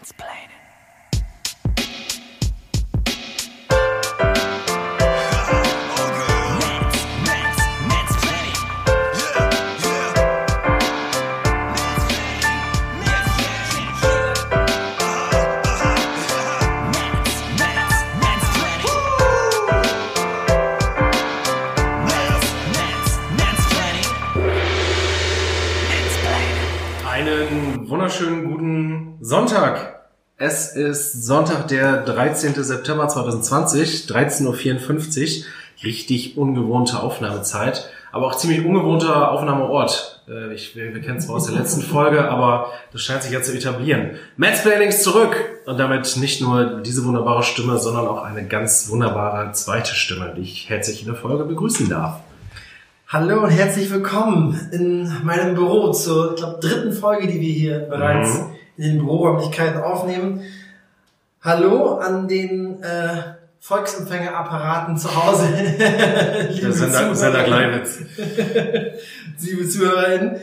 Einen ist Sonntag, der 13. September 2020, 13.54 Uhr. Richtig ungewohnte Aufnahmezeit, aber auch ziemlich ungewohnter Aufnahmeort. Äh, Ich, wir, wir kennen es zwar aus der letzten Folge, aber das scheint sich jetzt zu etablieren. Mansplaining ist zurück und damit nicht nur diese wunderbare Stimme, sondern auch eine ganz wunderbare zweite Stimme, die ich herzlich in der Folge begrüßen darf. Hallo und herzlich willkommen in meinem Büro zur, ich glaube, dritten Folge, die wir hier bereits Mhm. in den Büroräumlichkeiten aufnehmen. Hallo an den äh, Volksempfängerapparaten zu Hause. Liebe Der Sender, Sender. Gleiwitz. liebe ZuhörerInnen.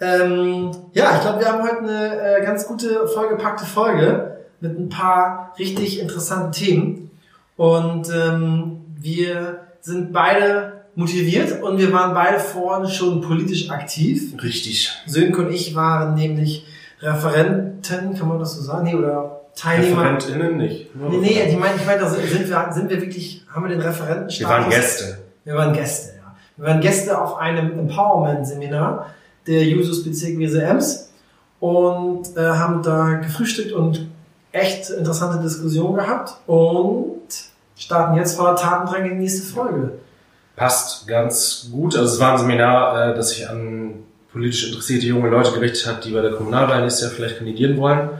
Ähm, ja, ich glaube, wir haben heute eine äh, ganz gute, vollgepackte Folge mit ein paar richtig interessanten Themen. Und ähm, wir sind beide motiviert und wir waren beide vorhin schon politisch aktiv. Richtig. Sönke und ich waren nämlich Referenten, kann man das so sagen? Nee, oder Teilnehmer. ReferentInnen nicht. Nur Nee, nee, ich meine, ich meine, da sind wir, sind wir wirklich, haben wir den Referentenstatus? Wir waren Gäste. Wir waren Gäste, ja. Wir waren Gäste auf einem Empowerment-Seminar der Jusos Bezirk Weser Ems und äh, haben da gefrühstückt und echt interessante Diskussionen gehabt und starten jetzt voller Tatendrang in die nächste Folge. passt ganz gut. Also es war ein Seminar, äh, das sich an politisch interessierte junge Leute gerichtet hat, die bei der Kommunalwahl nächstes Jahr vielleicht kandidieren wollen,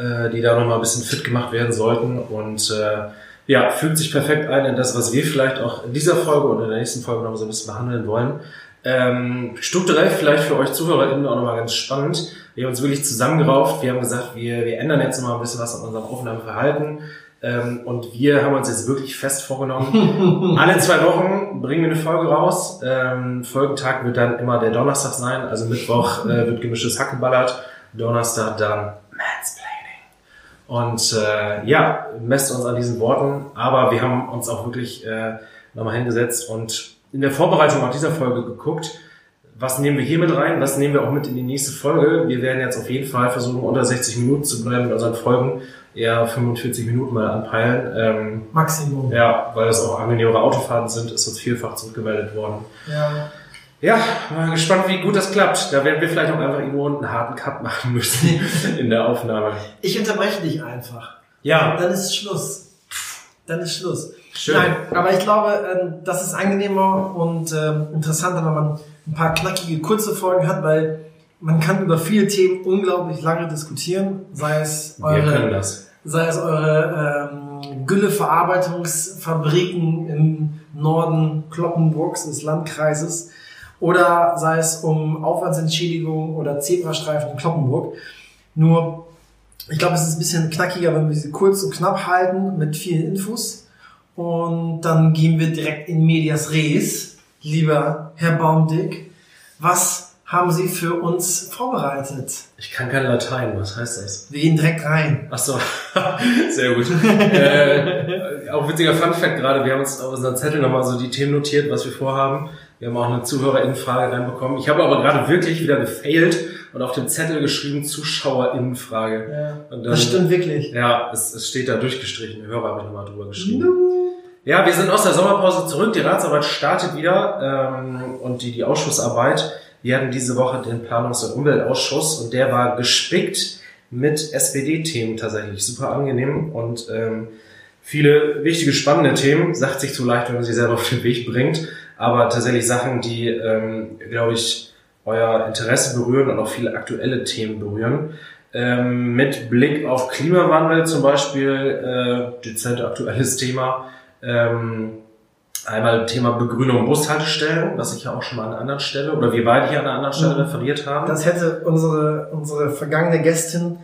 äh, die da nochmal ein bisschen fit gemacht werden sollten und äh, ja, fügt sich perfekt ein in das, was wir vielleicht auch in dieser Folge oder in der nächsten Folge noch so ein bisschen behandeln wollen. Ähm, strukturell vielleicht für euch ZuhörerInnen auch nochmal ganz spannend. Wir haben uns wirklich zusammengerauft. Wir haben gesagt, wir, wir ändern jetzt mal ein bisschen was an unserem Aufnahmeverhalten. Ähm, und wir haben uns jetzt wirklich fest vorgenommen, alle zwei Wochen bringen wir eine Folge raus. Ähm, Folgentag wird dann immer der Donnerstag sein. Also Mittwoch äh, wird gemischtes Hack geballert. Donnerstag dann Mansplaining. Und äh, ja, messt uns an diesen Worten. Aber wir haben uns auch wirklich äh, nochmal hingesetzt und in der Vorbereitung auf dieser Folge geguckt, was nehmen wir hier mit rein, was nehmen wir auch mit in die nächste Folge. Wir werden jetzt auf jeden Fall versuchen, unter 60 Minuten zu bleiben mit unseren Folgen. Eher 45 Minuten mal anpeilen. Ähm, Maximum. ja, weil es auch angenehmere Autofahrten sind, ist uns vielfach zurückgemeldet worden. Ja. Ja, mal gespannt, wie gut das klappt. Da werden wir vielleicht auch einfach irgendwo einen harten Cut machen müssen in der Aufnahme. Ich unterbreche dich einfach. Ja, Dann ist Schluss. Dann ist Schluss. Schön. Nein, aber ich glaube, ähm, das ist angenehmer und ähm, interessanter, wenn man ein paar knackige, kurze Folgen hat, weil man kann über viele Themen unglaublich lange diskutieren, sei es eure, sei es eure ähm, Gülleverarbeitungsfabriken im Norden Kloppenburgs des Landkreises oder sei es um Aufwandsentschädigung oder Zebrastreifen in Kloppenburg. Nur, ich glaube, es ist ein bisschen knackiger, wenn wir sie kurz und knapp halten mit vielen Infos. Und dann gehen wir direkt in Medias Res. Lieber Herr Baumdick, was haben Sie für uns vorbereitet? Ich kann kein Latein, was heißt das? Wir gehen direkt rein. Ach so, sehr gut. äh, auch witziger Funfact gerade, wir haben uns auf unseren Zettel nochmal so die Themen notiert, was wir vorhaben. Wir haben auch eine Zuhörerinnenfrage reinbekommen. Ich habe aber gerade wirklich wieder gefailt und auf dem Zettel geschrieben Zuschauerinnenfrage. Ja, dann- das stimmt wirklich. Ja, es, es steht da durchgestrichen. Hörer habe ich nochmal drüber geschrieben. Ja, wir sind aus der Sommerpause zurück. Die Ratsarbeit startet wieder ähm, und die, die Ausschussarbeit. Wir hatten diese Woche den Planungs- und Umweltausschuss und der war gespickt mit SPD-Themen tatsächlich. Super angenehm und ähm, viele wichtige, spannende Themen. Sagt sich zu leicht, wenn man sie selber auf den Weg bringt. Aber tatsächlich Sachen, die, ähm, glaube ich, euer Interesse berühren und auch viele aktuelle Themen berühren. Ähm, mit Blick auf Klimawandel zum Beispiel, äh, dezent aktuelles Thema. Ähm, einmal Thema Begrünung Bushaltestellen, was ich ja auch schon mal an einer anderen Stelle oder wir beide hier an einer anderen Stelle Mhm. referiert haben. Das hätte unsere, unsere vergangene Gästin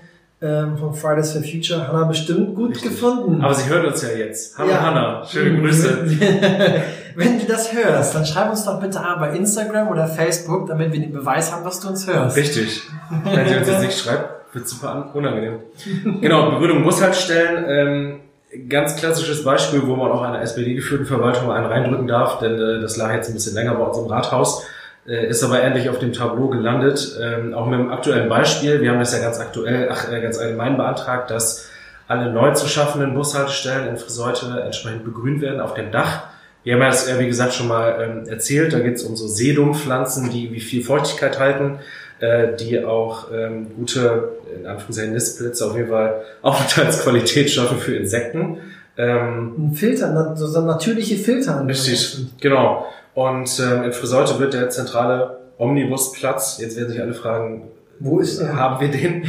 ähm, von Fridays for Future, Hannah, bestimmt gut Richtig. gefunden. Aber sie hört uns ja jetzt. Hallo Ja. Hanna, schöne Grüße. Wenn du das hörst, dann schreib uns doch bitte an bei Instagram oder Facebook, damit wir den Beweis haben, dass du uns hörst. Richtig. Wenn sie uns jetzt nicht schreibt, Wird super unangenehm. genau, Begründung Bushaltestellen. Ähm, ganz klassisches Beispiel, wo man auch einer SPD-geführten Verwaltung einen reindrücken darf, denn äh, das lag jetzt ein bisschen länger bei uns im Rathaus, ist aber endlich auf dem Tableau gelandet. Ähm, auch mit dem aktuellen Beispiel, wir haben das ja ganz aktuell, ach, äh, ganz allgemein beantragt, dass alle neu zu schaffenden Bushaltestellen in Friseute entsprechend begrünt werden auf dem Dach. Wir haben das, wie gesagt, schon mal ähm, erzählt, da geht es um so Sedumpfpflanzen, die wie viel Feuchtigkeit halten äh, die auch ähm, gute, in Anführungszeichen Nistplätze auf jeden Fall Aufenthaltsqualität schaffen für Insekten. Ähm, Ein Filter, so natürliche Filter. Richtig, genau. Und ähm, in Friseute wird der zentrale Omnibusplatz, jetzt werden sich alle fragen, wo ist der? Haben wir den?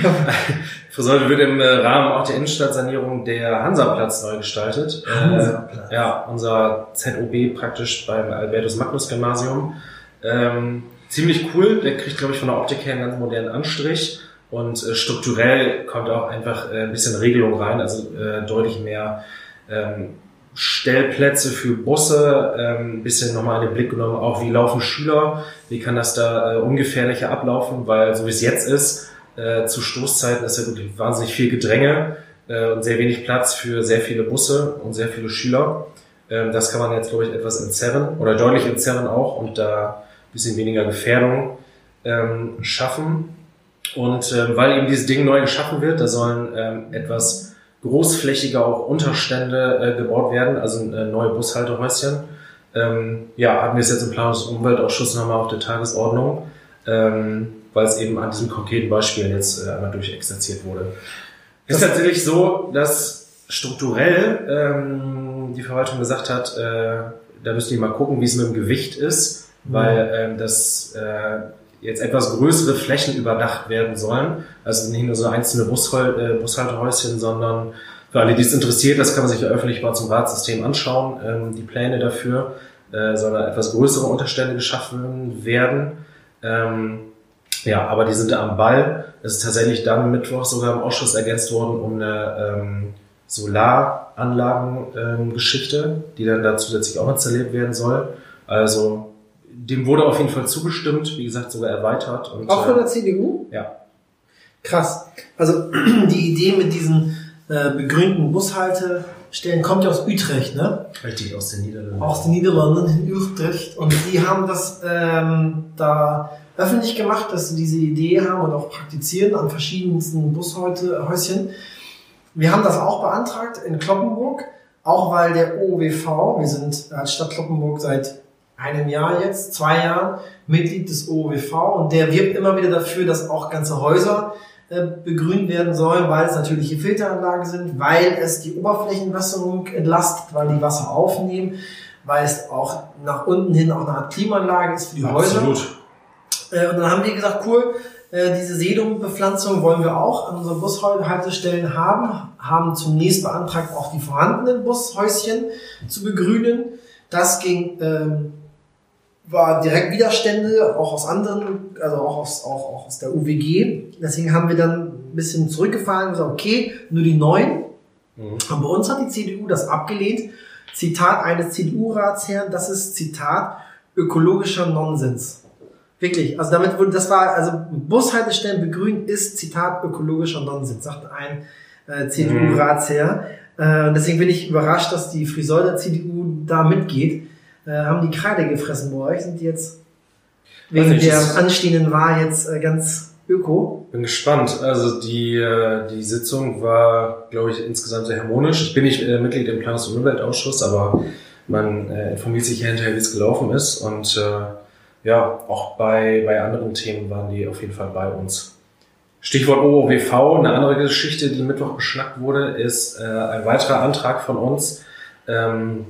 Friseute wird im äh, Rahmen auch der Innenstadtsanierung der Hansaplatz neu gestaltet. Hansaplatz. Äh, ja, unser ZOB praktisch beim Albertus Magnus Gymnasium. Ähm, ziemlich cool. Der kriegt, glaube ich, von der Optik her einen ganz modernen Anstrich. Und äh, strukturell kommt auch einfach äh, ein bisschen Regelung rein, also äh, deutlich mehr ähm, Stellplätze für Busse, ähm, ein bisschen nochmal in den Blick genommen, auch wie laufen Schüler, wie kann das da äh, ungefährlicher ablaufen, weil so wie es jetzt ist, äh, zu Stoßzeiten ist ja wirklich wahnsinnig viel Gedränge äh, und sehr wenig Platz für sehr viele Busse und sehr viele Schüler. Ähm, das kann man jetzt, glaube ich, etwas entzerren oder deutlich entzerren auch und da bisschen weniger Gefährdung ähm, schaffen. Und ähm, weil eben dieses Ding neu geschaffen wird, da sollen ähm, etwas großflächiger auch Unterstände äh, gebaut werden, also äh, neue Bushaltehäuschen. Ähm, ja, hatten wir es jetzt im Planungs- und Umweltausschuss nochmal auf der Tagesordnung, ähm, weil es eben an diesem konkreten Beispiel jetzt äh, einmal durchexerziert wurde. Es ist tatsächlich so, dass strukturell ähm, die Verwaltung gesagt hat, äh, da müsst ihr mal gucken, wie es mit dem Gewicht ist weil ähm, das äh, jetzt etwas größere Flächen überdacht werden sollen. Also nicht nur so einzelne äh, Bushaltehäuschen, sondern für alle, die es interessiert, das kann man sich ja öffentlich mal zum Ratsystem anschauen, ähm, die Pläne dafür, äh, sondern etwas größere Unterstände geschaffen werden. Ähm, ja, aber die sind da am Ball. Es ist tatsächlich dann Mittwoch sogar im Ausschuss ergänzt worden um eine ähm, Solaranlagengeschichte, die dann da zusätzlich auch installiert werden soll. Also dem wurde auf jeden Fall zugestimmt, wie gesagt, sogar erweitert. Und, Auch von der äh, CDU? Ja. Krass. Also die Idee mit diesen äh, begrünten Bushaltestellen kommt ja aus Utrecht, ne? Richtig, aus den Niederlanden. Aus den Niederlanden in Utrecht. Und die haben das ähm, da öffentlich gemacht, dass sie diese Idee haben und auch praktizieren an verschiedensten Bushäuschen. Wir haben das auch beantragt in Kloppenburg, auch weil der OWV, wir sind als Stadt Kloppenburg seit einem Jahr jetzt, zwei Jahren Mitglied des OWV und der wirbt immer wieder dafür, dass auch ganze Häuser äh, begrünt werden sollen, weil es natürliche Filteranlagen sind, weil es die Oberflächenwässerung entlastet, weil die Wasser aufnehmen, weil es auch nach unten hin auch eine Art Klimaanlage ist für die Absolut. Häuser. Äh, und dann haben wir gesagt, cool, äh, diese Sedumbepflanzung wollen wir auch an unseren Bushaltestellen haben, haben zunächst beantragt, auch die vorhandenen Bushäuschen zu begrünen. Das ging ähm, war direkt Widerstände, auch aus anderen, also auch aus, auch, auch aus der UWG. Deswegen haben wir dann ein bisschen zurückgefahren und gesagt, okay, nur die neuen. Mhm. Und bei uns hat die CDU das abgelehnt. Zitat eines CDU-Ratsherrn, das ist Zitat ökologischer Nonsens. Wirklich, also damit wurde, das war, also Bushaltestellen begrünen ist Zitat ökologischer Nonsens, sagt ein äh, CDU-Ratsherr. Mhm. Äh, deswegen bin ich überrascht, dass die Friseure CDU da mitgeht äh, haben die Kreide gefressen bei euch? Sind die jetzt wegen nicht, der anstehenden Wahl jetzt äh, ganz öko? Bin gespannt. Also die, äh, die Sitzung war, glaube ich, insgesamt sehr harmonisch. Ich bin nicht äh, Mitglied im Planungs- und Umweltausschuss, aber man äh, informiert sich ja hinterher, wie es gelaufen ist. Und äh, ja, auch bei, bei anderen Themen waren die auf jeden Fall bei uns. Stichwort OOWV, eine andere Geschichte, die Mittwoch beschnackt wurde, ist äh, ein weiterer Antrag von uns, ähm,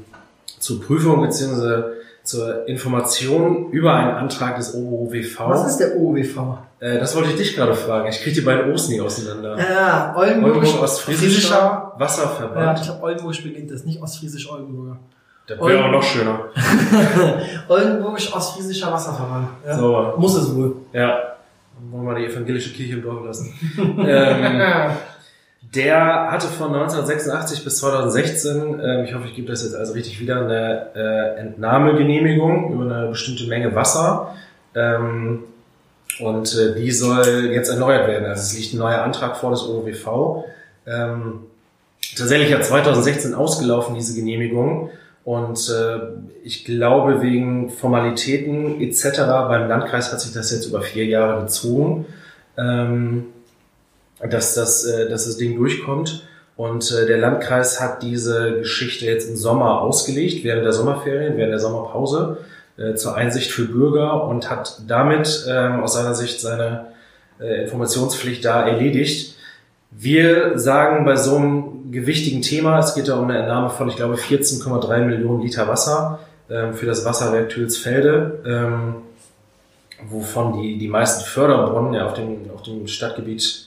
zur Prüfung bzw. zur Information über einen Antrag des OOWV. Was ist der OOWV? Äh, das wollte ich dich gerade fragen. Ich kriege die beiden O's nie auseinander. Ja, Oldenburgisch Ostfriesischer Wasserverband. Ja, ich habe Oldenburgisch beginnt das, nicht Ostfriesisch-Oldenburger. Das wäre auch noch schöner. Oldenburgisch-Ostfriesischer Wasserverband. Ja. So. Muss es wohl. Ja. Dann wollen wir die evangelische Kirche im Dorf lassen. ähm, der hatte von 1986 bis 2016, äh, ich hoffe, ich gebe das jetzt also richtig wieder, eine äh, Entnahmegenehmigung über eine bestimmte Menge Wasser. Ähm, Und äh, die soll jetzt erneuert werden. Also es liegt ein neuer Antrag vor des OWV. Ähm, tatsächlich hat 2016 ausgelaufen, diese Genehmigung. Und äh, ich glaube, wegen Formalitäten etc. beim Landkreis hat sich das jetzt über vier Jahre gezogen, ähm, dass, das, äh, dass das Ding durchkommt. Und äh, der Landkreis hat diese Geschichte jetzt im Sommer ausgelegt, während der Sommerferien, während der Sommerpause, äh, zur Einsicht für Bürger und hat damit ähm, aus seiner Sicht seine äh, Informationspflicht da erledigt. Wir sagen bei so einem gewichtigen Thema, es geht da um eine Entnahme von, ich glaube, 14,3 Millionen Liter Wasser ähm, für das Wasserwerk Tülsfelde, ähm, wovon die, die meisten Förderbrunnen ja auf dem, auf dem Stadtgebiet,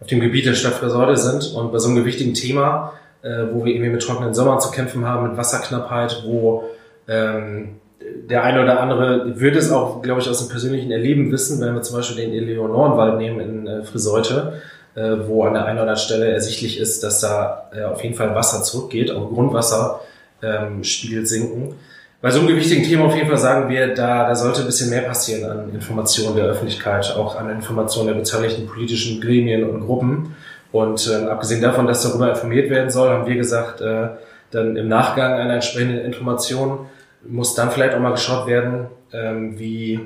auf dem Gebiet der Stadt Friseute sind. Und bei so einem gewichtigen Thema, äh, wo wir irgendwie mit trockenen Sommern zu kämpfen haben, mit Wasserknappheit, wo ähm, der eine oder andere wird es auch, glaube ich, aus dem persönlichen Erleben wissen, wenn wir zum Beispiel den Eleonorenwald nehmen in äh, Friseute, äh, wo an der einen oder anderen Stelle ersichtlich ist, dass da äh, auf jeden Fall Wasser zurückgeht, auch Grundwasser ähm, spiegelt sinken. Bei so einem gewichtigen Thema auf jeden Fall sagen wir, da, da sollte ein bisschen mehr passieren an Informationen der Öffentlichkeit, auch an Informationen der beteiligten politischen Gremien und Gruppen. Und äh, abgesehen davon, dass darüber informiert werden soll, haben wir gesagt, äh, dann im Nachgang einer entsprechenden Information muss dann vielleicht auch mal geschaut werden, ähm, wie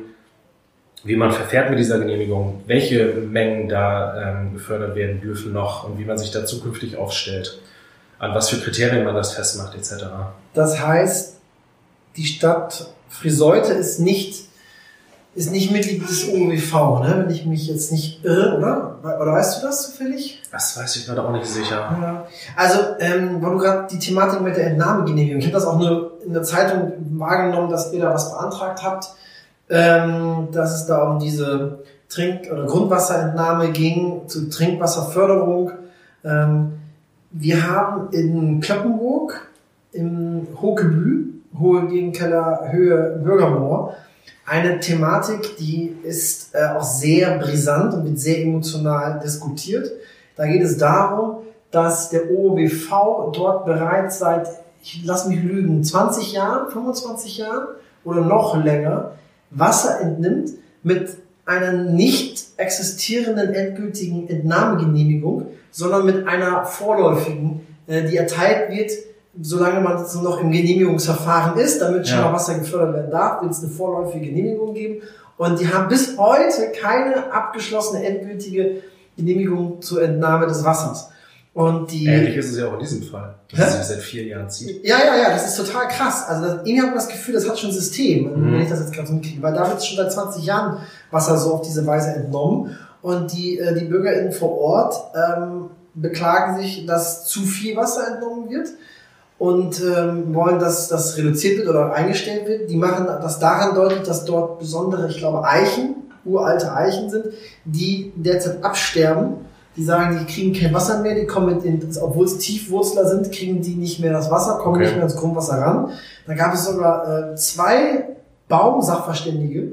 wie man verfährt mit dieser Genehmigung, welche Mengen da ähm, gefördert werden dürfen noch und wie man sich da zukünftig aufstellt, an was für Kriterien man das festmacht etc. Das heißt, die Stadt Friseute ist nicht ist nicht Mitglied des OWV, ne? wenn ich mich jetzt nicht irre, oder? Oder weißt du das zufällig? Das weiß ich gerade auch nicht sicher. Ja. Also, ähm, weil du gerade die Thematik mit der Entnahmegenehmigung, ich habe das auch nur in der Zeitung wahrgenommen, dass ihr da was beantragt habt ähm, dass es da um diese Trink- oder Grundwasserentnahme ging, zu Trinkwasserförderung. Ähm, wir haben in Kloppenburg im Hohgebü, Hohe Gegenkeller, Höhe Bürgermoor, eine Thematik, die ist äh, auch sehr brisant und wird sehr emotional diskutiert. Da geht es darum, dass der OOWV dort bereits seit, ich lass mich lügen, 20 Jahren, 25 Jahren oder noch länger Wasser entnimmt mit einer nicht existierenden endgültigen Entnahmegenehmigung, sondern mit einer vorläufigen, äh, die erteilt wird, solange man noch im Genehmigungsverfahren ist, damit schon ja. mal Wasser gefördert werden darf, wird es eine vorläufige Genehmigung geben. Und die haben bis heute keine abgeschlossene endgültige Genehmigung zur Entnahme des Wassers. Und die, Ähnlich ist es ja auch in diesem Fall, dass es sich seit vier Jahren zieht. Ja, ja, ja, das ist total krass. Also das, irgendwie hat man das Gefühl, das hat schon ein System, mhm. wenn ich das jetzt gerade so mitkriege. Weil da wird schon seit 20 Jahren Wasser so auf diese Weise entnommen. Und die, äh, die BürgerInnen vor Ort ähm, beklagen sich, dass zu viel Wasser entnommen wird und ähm, wollen, dass das reduziert wird oder eingestellt wird. Die machen das daran deutlich, dass dort besondere, ich glaube, Eichen, uralte Eichen sind, die derzeit absterben die sagen, die kriegen kein Wasser mehr, die kommen mit den, obwohl es Tiefwurzler sind, kriegen die nicht mehr das Wasser, kommen okay. nicht mehr ans Grundwasser ran. Da gab es sogar äh, zwei Baumsachverständige,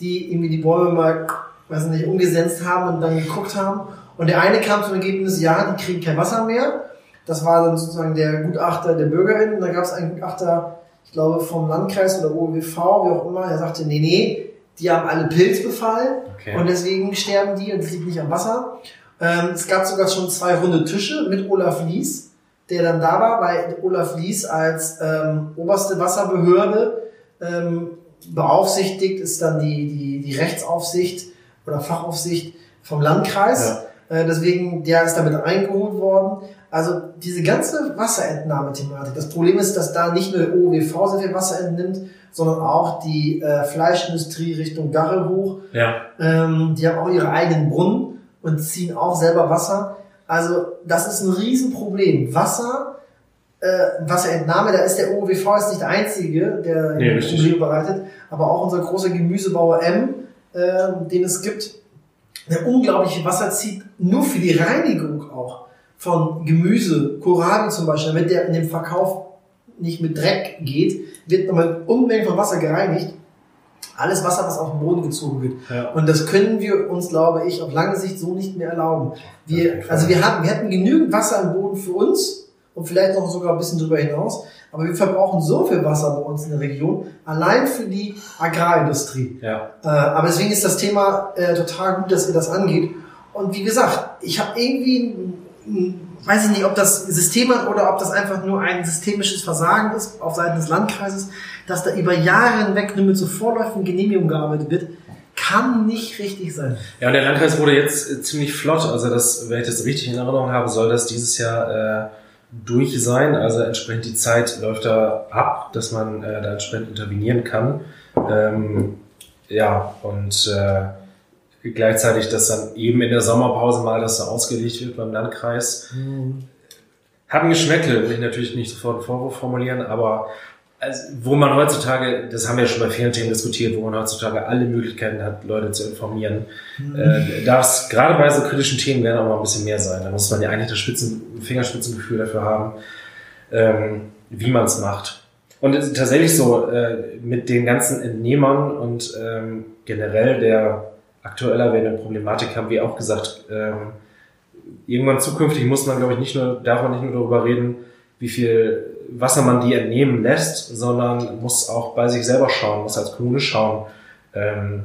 die irgendwie die Bäume mal, weiß nicht, umgesetzt haben und dann geguckt haben. Und der eine kam zum Ergebnis, ja, die kriegen kein Wasser mehr. Das war dann sozusagen der Gutachter der Bürgerin. Und da gab es einen Gutachter, ich glaube, vom Landkreis oder OWV, wie auch immer, der sagte, nee, nee, die haben alle Pilzbefall okay. und deswegen sterben die und es liegt nicht am Wasser. Ähm, es gab sogar schon zwei runde Tische mit Olaf Lies, der dann da war, weil Olaf Lies als ähm, oberste Wasserbehörde ähm, beaufsichtigt ist dann die, die, die Rechtsaufsicht oder Fachaufsicht vom Landkreis. Ja. Äh, deswegen, der ist damit eingeholt worden. Also diese ganze Wasserentnahmethematik. Das Problem ist, dass da nicht nur der OWV sehr viel Wasser entnimmt, sondern auch die äh, Fleischindustrie Richtung Garre hoch. Ja. Ähm, die haben auch ihre eigenen Brunnen und ziehen auch selber Wasser. Also das ist ein Riesenproblem. Wasser, äh, Wasserentnahme, da ist der OWV ist nicht der einzige, der nee, Probleme bereitet, aber auch unser großer Gemüsebauer M, äh, den es gibt, der unglaubliche Wasser zieht, nur für die Reinigung auch von Gemüse, Kohlrabi zum Beispiel, damit der in dem Verkauf nicht mit Dreck geht, wird nochmal Unmengen von Wasser gereinigt alles Wasser, was auf den Boden gezogen wird. Ja. Und das können wir uns, glaube ich, auf lange Sicht so nicht mehr erlauben. Wir, also wir hatten, wir hatten genügend Wasser im Boden für uns und vielleicht noch sogar ein bisschen drüber hinaus. Aber wir verbrauchen so viel Wasser bei uns in der Region, allein für die Agrarindustrie. Ja. Äh, aber deswegen ist das Thema äh, total gut, dass ihr das angeht. Und wie gesagt, ich habe irgendwie, weiß ich nicht, ob das Systeme oder ob das einfach nur ein systemisches Versagen ist auf Seiten des Landkreises, dass da über Jahre hinweg nur mit so vorläufigen Genehmigungen gearbeitet wird, kann nicht richtig sein. Ja, und der Landkreis wurde jetzt äh, ziemlich flott. Also das, wenn ich das richtig in Erinnerung habe, soll das dieses Jahr äh, durch sein. Also entsprechend die Zeit läuft da ab, dass man äh, da entsprechend intervenieren kann. Ähm, ja, und äh, gleichzeitig, dass dann eben in der Sommerpause mal das so ausgelegt wird beim Landkreis. Hat ein Geschmäckle, will ich natürlich nicht sofort einen Vorwurf formulieren, aber also, wo man heutzutage, das haben wir ja schon bei vielen Themen diskutiert, wo man heutzutage alle Möglichkeiten hat, Leute zu informieren, äh, darf es gerade bei so kritischen Themen gerne auch mal ein bisschen mehr sein. Da muss man ja eigentlich das Spitzen, Fingerspitzengefühl dafür haben, ähm, wie man es macht. Und es ist tatsächlich so, äh, mit den ganzen Entnehmern und ähm, generell der aktueller werdenden Problematik haben wir auch gesagt, ähm, irgendwann zukünftig muss man, glaube ich, nicht nur, darf man nicht nur darüber reden, wie viel Wasser man die entnehmen lässt, sondern muss auch bei sich selber schauen, muss als Kommune schauen. Ähm,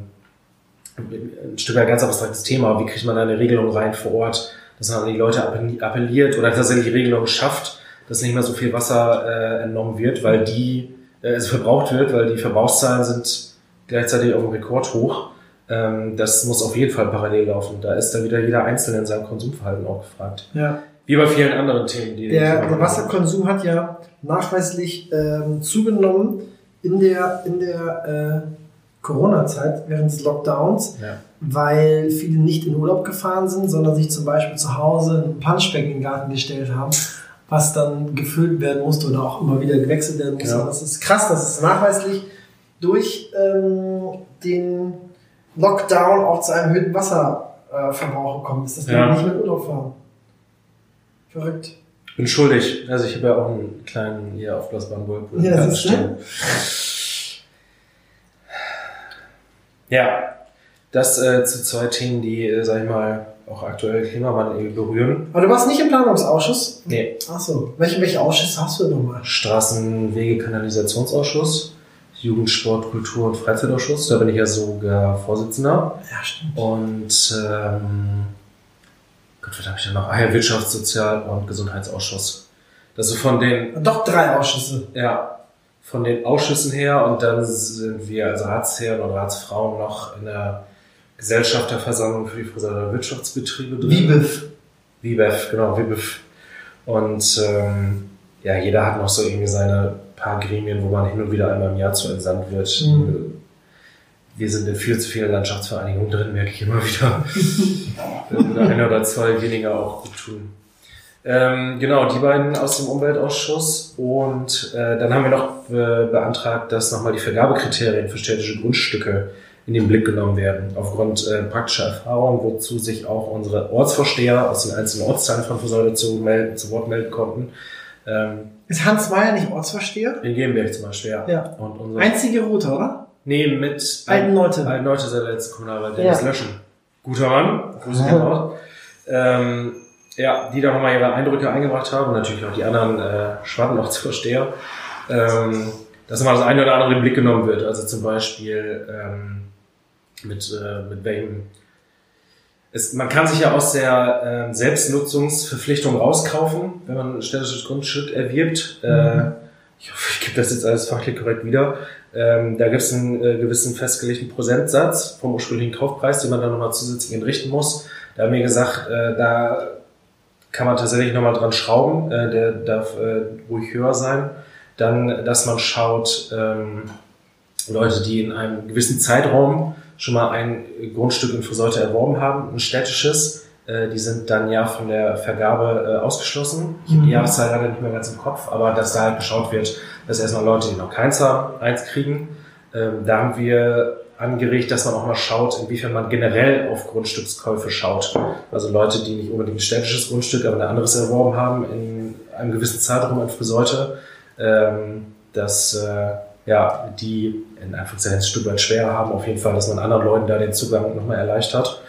ein Stück weit ganz abstraktes Thema. Wie kriegt man da eine Regelung rein vor Ort, dass man an die Leute appelliert oder tatsächlich Regelungen schafft, dass nicht mehr so viel Wasser äh, entnommen wird, weil die äh, es verbraucht wird, weil die Verbrauchszahlen sind gleichzeitig auf dem Rekord hoch. Ähm, das muss auf jeden Fall parallel laufen. Da ist dann wieder jeder Einzelne in seinem Konsumverhalten auch gefragt. Ja. Wie bei vielen anderen Themen, die Der, der Wasserkonsum hat ja nachweislich ähm, zugenommen in der, in der äh, Corona-Zeit, während des Lockdowns, Ja. weil viele nicht in Urlaub gefahren sind, sondern sich zum Beispiel zu Hause ein Punchbecken in den Garten gestellt haben, was dann gefüllt werden musste oder auch immer wieder gewechselt werden musste. Ja. Das ist krass, dass es nachweislich durch ähm, den Lockdown auch zu einem erhöhten Wasserverbrauch gekommen ist, dass die Ja. nicht mehr in Urlaub fahren. Verrückt. Bin schuldig. Also ich habe ja auch einen kleinen hier aufblasbaren Whirlpool. Ja, du? stehen. Ja, das äh, zu zwei Themen, die, äh, sag ich mal, auch aktuell Klimawandel berühren. Aber du warst nicht im Planungsausschuss? Nee. Ach so. Welche, welche Ausschüsse hast du denn nochmal? Straßenwege, Kanalisationsausschuss, Jugend, Sport, Kultur und Freizeitausschuss. Da bin ich ja sogar Vorsitzender. Ja, stimmt. Und ähm, Gott, was habe ich da noch? Ah ja, Wirtschafts-, Sozial- und Gesundheitsausschuss. Das ist von den Doch drei Ausschüsse. Ja, von den Ausschüssen her und dann sind wir als Ratsherren und Ratsfrauen noch in der Gesellschafterversammlung für die Friseure Wirtschaftsbetriebe drin. Wiebef. WIBEF, genau, WIBEF. Und ähm, ja, jeder hat noch so irgendwie seine paar Gremien, wo man hin und wieder einmal im Jahr zu entsandt wird. Mhm. Wir sind in viel zu vielen Landschaftsvereinigungen drin, merke ich immer wieder. oder einer oder zwei weniger auch gut tun. Ähm, genau, die beiden aus dem Umweltausschuss. Und äh, dann haben wir noch äh, beantragt, dass nochmal die Vergabekriterien für städtische Grundstücke in den Blick genommen werden. Aufgrund äh, praktischer Erfahrung, wozu sich auch unsere Ortsvorsteher aus den einzelnen Ortsteilen von Versäule zu, melden, zu Wort melden konnten. Ähm, Ist Hans Meyer nicht Ortsvorsteher? in Gegenberg zum Beispiel, ja. Ja. Und unser, Einzige Rote, oder? nee, mit Alten Leute. Alten Leute ist der letzte Kommunalwahl, Ja. Dennis Löschen. Guter Mann, Grüße gehen raus. Ähm, ja, die da nochmal ihre Eindrücke eingebracht haben, und natürlich auch die anderen äh, Schwadenortsvorsteher, ähm, dass nochmal das eine oder andere in den Blick genommen wird. Also zum Beispiel ähm, mit, äh, mit welchem es, man kann sich ja aus der ähm, Selbstnutzungsverpflichtung rauskaufen, wenn man ein städtisches Grundstück erwirbt. Äh, ich hoffe, ich gebe das jetzt alles fachlich korrekt wieder. Ähm, da gibt es einen äh, gewissen festgelegten Prozentsatz vom ursprünglichen Kaufpreis, den man dann nochmal zusätzlich entrichten muss. Da haben wir gesagt, äh, da kann man tatsächlich nochmal dran schrauben. Äh, der darf äh, ruhig höher sein. Dann, dass man schaut, ähm, Leute, die in einem gewissen Zeitraum schon mal ein Grundstück in Friseute erworben haben, ein städtisches, äh, die sind dann ja von der Vergabe äh, ausgeschlossen. Ich habe die Mhm. Jahreszahl leider nicht mehr ganz im Kopf, aber dass da halt geschaut wird, dass erstmal Leute, die noch keins haben, eins kriegen. Ähm, da haben wir angeregt, dass man auch mal schaut, inwiefern man generell auf Grundstückskäufe schaut. Also Leute, die nicht unbedingt ein städtisches Grundstück, aber ein anderes erworben haben in einem gewissen Zeitraum in Friseute, ähm, dass äh, ja, die in Anführungszeichen ein Stück weit schwerer haben, auf jeden Fall, dass man anderen Leuten da den Zugang nochmal erleichtert.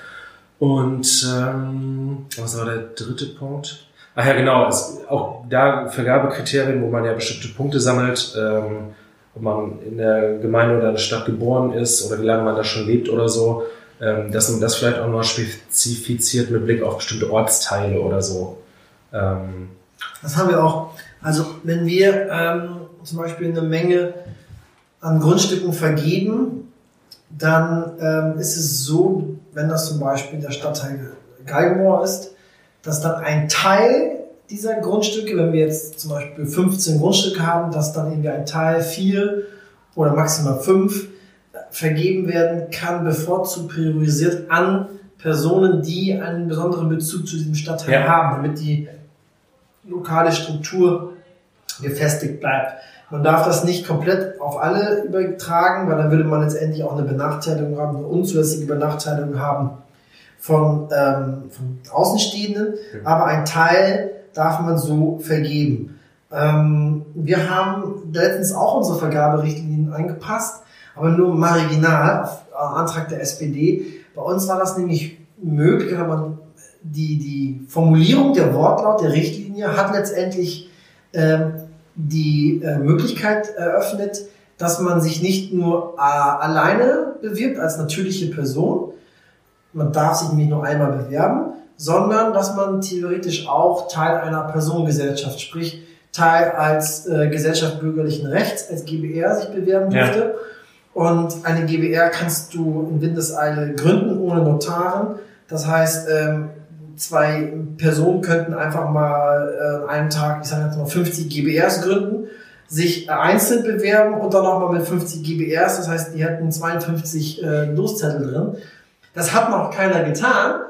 Und ähm, was war der dritte Punkt? Ach ja, genau. Es, auch da Vergabekriterien, wo man ja bestimmte Punkte sammelt, ähm, ob man in der Gemeinde oder in der Stadt geboren ist oder wie lange man da schon lebt oder so, ähm, dass man das vielleicht auch noch spezifiziert mit Blick auf bestimmte Ortsteile oder so. Ähm, das haben wir auch. Also wenn wir ähm, zum Beispiel eine Menge an Grundstücken vergeben, dann ähm, ist es so, wenn das zum Beispiel der Stadtteil Galgenmoor ist, dass dann ein Teil dieser Grundstücke, wenn wir jetzt zum Beispiel 15 Grundstücke haben, dass dann irgendwie ein Teil vier oder maximal fünf vergeben werden kann, bevorzugt priorisiert an Personen, die einen besonderen Bezug zu diesem Stadtteil ja. haben, damit die lokale Struktur gefestigt bleibt. Man darf das nicht komplett auf alle übertragen, weil dann würde man letztendlich auch eine Benachteiligung haben, eine unzulässige Benachteiligung haben von, ähm, von Außenstehenden, mhm. aber ein Teil darf man so vergeben. Ähm, wir haben letztens auch unsere Vergaberichtlinien angepasst, aber nur marginal auf Antrag der SPD. Bei uns war das nämlich möglich, man die, die Formulierung der Wortlaut der Richtlinie hat letztendlich ähm, die äh, Möglichkeit eröffnet, dass man sich nicht nur äh, alleine bewirbt als natürliche Person, man darf sich nämlich nur einmal bewerben, sondern dass man theoretisch auch Teil einer Personengesellschaft, sprich Teil als äh, Gesellschaft bürgerlichen Rechts, als GBR sich bewerben dürfte. Ja. Und eine GBR kannst du in Windeseile gründen ohne Notaren. Das heißt, ähm, zwei Personen könnten einfach mal äh, einen Tag, ich sage jetzt mal 50 GBRs gründen, sich einzeln bewerben und dann nochmal mit 50 GBRs. Das heißt, die hätten 52 äh, Loszettel drin. Das hat noch keiner getan,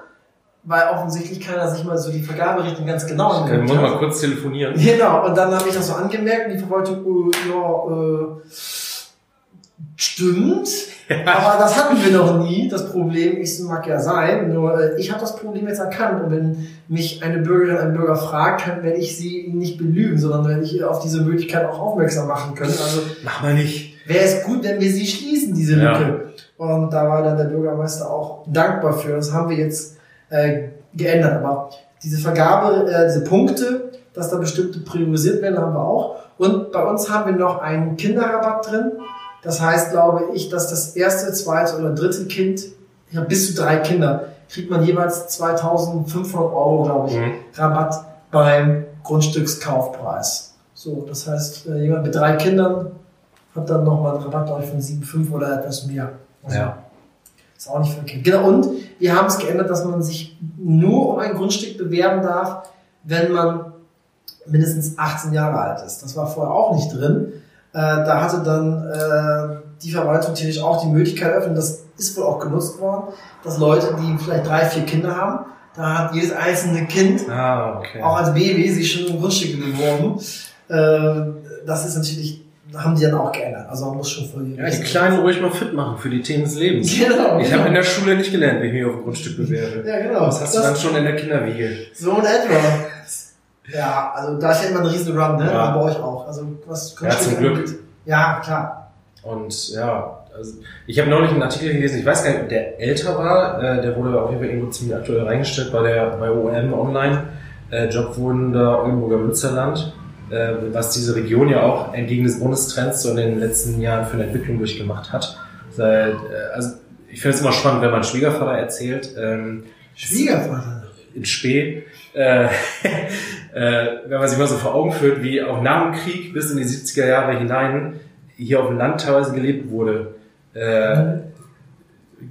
weil offensichtlich keiner sich mal so die Vergaberichtung ganz genau angeguckt hat. Muss mal kurz telefonieren. Genau, und dann habe ich das so angemerkt und die Verwaltung, äh, ja, äh, stimmt, ja. aber das hatten wir noch nie, das Problem. Ich mag ja sein, nur äh, ich habe das Problem jetzt erkannt und wenn mich eine Bürgerin, ein Bürger fragt, dann werde ich sie nicht belügen, sondern werde ich auf diese Möglichkeit auch aufmerksam machen können. Also, Mach mal nicht. Wäre es gut, wenn wir sie schließen, diese Lücke. Ja. Und da war dann der Bürgermeister auch dankbar für. Das haben wir jetzt äh, geändert. Aber diese Vergabe, äh, diese Punkte, dass da bestimmte priorisiert werden, haben wir auch. Und bei uns haben wir noch einen Kinderrabatt drin. Das heißt, glaube ich, dass das erste, zweite oder dritte Kind, ich habe bis zu drei Kinder, kriegt man jeweils 2500 Euro, glaube ich, mhm. Rabatt beim Grundstückskaufpreis. So, das heißt, äh, jemand mit drei Kindern hat dann nochmal einen Rabatt, glaube ich, von 7,5 oder etwas mehr. Also ja. Ist auch nicht verkehrt. Genau, und wir haben es geändert, dass man sich nur um ein Grundstück bewerben darf, wenn man mindestens 18 Jahre alt ist. Das war vorher auch nicht drin. Äh, da hatte dann äh, die Verwaltung natürlich auch die Möglichkeit eröffnet, das ist wohl auch genutzt worden, dass Leute, die vielleicht drei, vier Kinder haben, da hat jedes einzelne Kind ah, okay. auch als Baby sich schon um Grundstücke beworben. Äh, das ist natürlich haben die dann auch geändert. Also man muss schon voll Ja, die Kleinen ruhig mal fit machen für die Themen des Lebens. Genau. Ich genau. habe in der Schule nicht gelernt, wie ich mich auf ein Grundstück bewerbe. Ja, genau. Das hast das du dann schon in der Kinderwiege. So in etwa. Ja, also da steht man einen riesen Run, ne? Ja. bei euch auch. Also was Ja, zum Glück. Angeht. Ja, klar. Und ja, also ich habe neulich einen Artikel gelesen, ich weiß gar nicht, ob der älter war, äh, der wurde auf jeden Fall irgendwo ziemlich aktuell reingestellt bei der bei OM Online. Äh, Jobwunder Oldenburger Münsterland äh, was diese Region ja auch entgegen des Bundestrends so in den letzten Jahren für eine Entwicklung durchgemacht hat. Seit, äh, also ich finde es immer spannend, wenn mein Schwiegervater erzählt. Ähm, Schwiegervater? In Spee. Äh, äh, wenn man sich mal so vor Augen führt, wie auch nach dem Krieg bis in die 70er Jahre hinein hier auf dem Land teilweise gelebt wurde. Äh, mhm.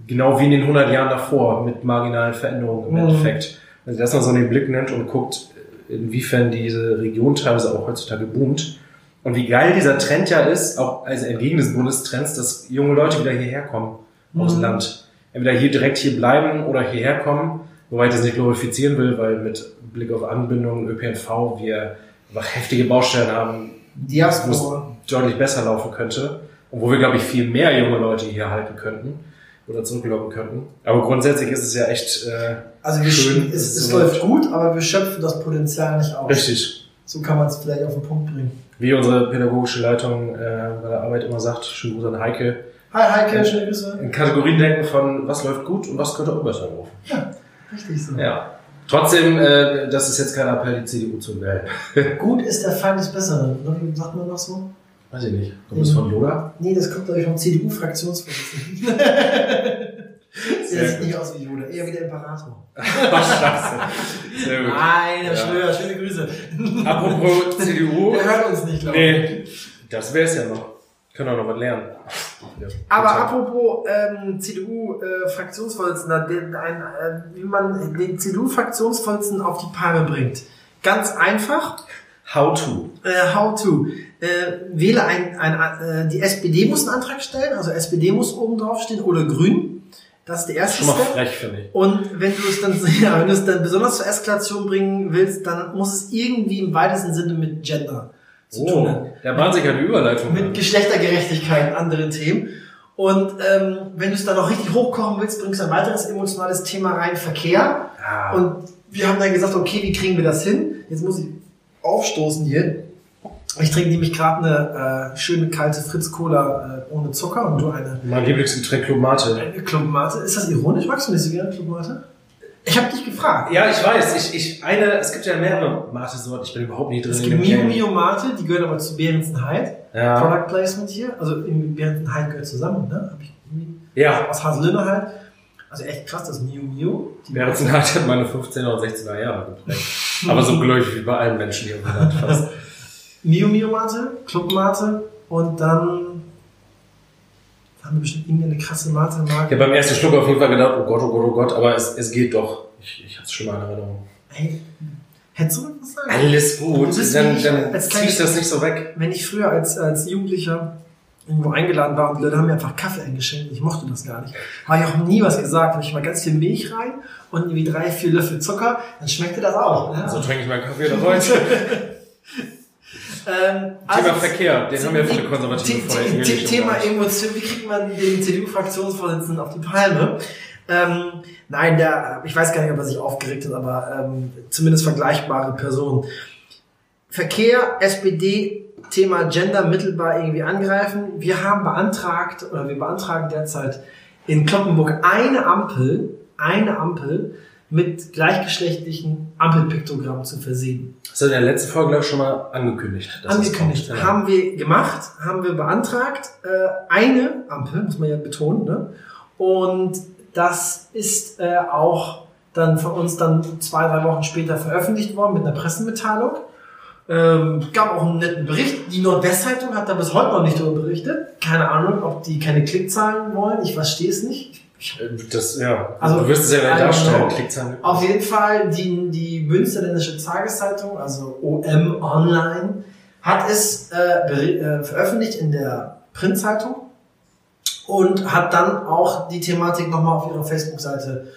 Genau wie in den 100 Jahren davor mit marginalen Veränderungen im mhm. Endeffekt. Wenn also, das mal so in den Blick nimmt und guckt, inwiefern diese Region teilweise auch heutzutage boomt. Und wie geil dieser Trend ja ist, auch also entgegen des Bundestrends, dass junge Leute wieder hierher kommen mhm. aus dem Land. Entweder hier direkt hier bleiben oder hierher kommen, wobei ich das nicht glorifizieren will, weil mit Blick auf Anbindung, ÖPNV, wir einfach heftige Baustellen haben, wo es deutlich besser laufen könnte. Und wo wir, glaube ich, viel mehr junge Leute hier halten könnten oder zurückloggen könnten. Aber grundsätzlich ist es ja echt äh, also wir schön. Es, es so läuft gut, aber wir schöpfen das Potenzial nicht aus. Richtig. So kann man es vielleicht auf den Punkt bringen. Wie unsere pädagogische Leitung äh, bei der Arbeit immer sagt, schönen Gruß an Heike. Hi Heike, schöne Grüße. In Kategorien denken von, was läuft gut und was könnte auch besser laufen. Ja, richtig so. Ja. Trotzdem, äh, das ist jetzt kein Appell, die CDU zu wählen. Gut ist der Feind des Besseren. sagt man noch so? Weiß ich nicht. Kommt das von Yoda? Nee, das kommt, glaube ich, vom CDU-Fraktionsvorsitzenden. Der sieht nicht aus wie Yoda, eher wie der Imperator. Scheiße. Sehr gut. Nein, Herr Ja. Schröder, schöne Grüße. Apropos CDU. Der hört uns nicht, glaube ich. Nee, das wär's ja noch. Können auch noch was lernen. Ja, Aber total. apropos ähm, CDU-Fraktionsvorsitzender, ein, äh, wie man den CDU-Fraktionsvorsitzenden auf die Palme bringt. Ganz einfach. How to. Äh, how to. Äh, wähle ein, ein äh, die SPD muss einen Antrag stellen, also SPD muss oben drauf stehen oder Grün. Das ist der erste Schon mal Step. frech, finde ich. Und wenn du es dann, ja, wenn du es dann besonders zur Eskalation bringen willst, dann muss es irgendwie im weitesten Sinne mit Gender zu tun haben. Oh, sich ja die Überleitung. Mit Geschlechtergerechtigkeit und anderen Themen. Und ähm, wenn du es dann noch richtig hochkochen willst, bringst du ein weiteres emotionales Thema rein, Verkehr. Ah. Und wir haben dann gesagt, okay, wie kriegen wir das hin? Jetzt muss ich aufstoßen hier. Ich trinke nämlich gerade eine äh, schöne kalte Fritz Cola äh, ohne Zucker und du eine, mein Lieblingsgetränk Club Mate. eine Club Mate. Ist das ironisch? Magst du nicht so gerne Club Mate? Ich habe dich gefragt. Ja, ich weiß. Ich, ich, eine, es gibt ja mehrere Mate-Sorten. Ich bin überhaupt nicht drin Es gibt Mio. Mio Mate, die gehören aber zu Behrensen Hyde. Ja. Product Placement hier. Also in Behrensen Hyde gehört zusammen, ne? Hab ich Ja. aus Haselünne halt. Also echt krass, das Mio Mio. Die Bärenzenheit hat meine 15er und 16er Jahre geprägt. Aber so gläubig wie bei allen Menschen hier im Land fast. Mio Mio Mate, Club Mate und dann haben wir bestimmt irgendeine krasse Mate Ich Marke. habe beim ersten Schluck auf jeden Fall gedacht, oh Gott, oh Gott, oh Gott, aber es, es geht doch. Ich, ich hatte es schon mal in Erinnerung. Hey, hättest du was sagen? Alles gut. Du Dann, ich dann als zieh ich das nicht so weg. Wenn ich früher als, als Jugendlicher irgendwo eingeladen war und die Leute haben mir einfach Kaffee eingeschenkt, ich mochte das gar nicht. Habe ich auch nie was gesagt, habe ich mal ganz viel Milch rein und irgendwie drei, vier Löffel Zucker, dann schmeckte das auch. Ne? So trinke ich meinen Kaffee oder heute. Ähm, Thema Verkehr, den haben ja viele Konservative vorher Thema. Emotion, wie kriegt man den CDU-Fraktionsvorsitzenden auf die Palme? Ähm, nein, der, ich weiß gar nicht, ob er sich aufgeregt hat, aber ähm, zumindest vergleichbare Personen. Verkehr, SPD, Thema Gender mittelbar irgendwie angreifen. Wir haben beantragt, oder wir beantragen derzeit in Kloppenburg eine Ampel, eine Ampel mit gleichgeschlechtlichen Ampelpiktogrammen zu versehen. Das hat in der letzten Folge, glaube ich, schon mal angekündigt. Angekündigt. kommt. Ja. Haben wir gemacht, haben wir beantragt. Äh, eine Ampel, muss man ja betonen. Ne? Und das ist äh, auch dann von uns dann zwei, drei Wochen später veröffentlicht worden mit einer Pressemitteilung. Ähm, gab auch einen netten Bericht. Die Nordwestzeitung hat da bis heute noch nicht darüber berichtet. Keine Ahnung, ob die keine Klickzahlen wollen. Ich verstehe es nicht. Ich, Das, ja. Also, du wirst es ja gleich darstellen. know. Klickzahlen. Auf jeden Fall, die, die Münsterländische Tageszeitung, also OM Online, hat es äh, äh, veröffentlicht in der Printzeitung und hat dann auch die Thematik nochmal auf ihrer Facebook-Seite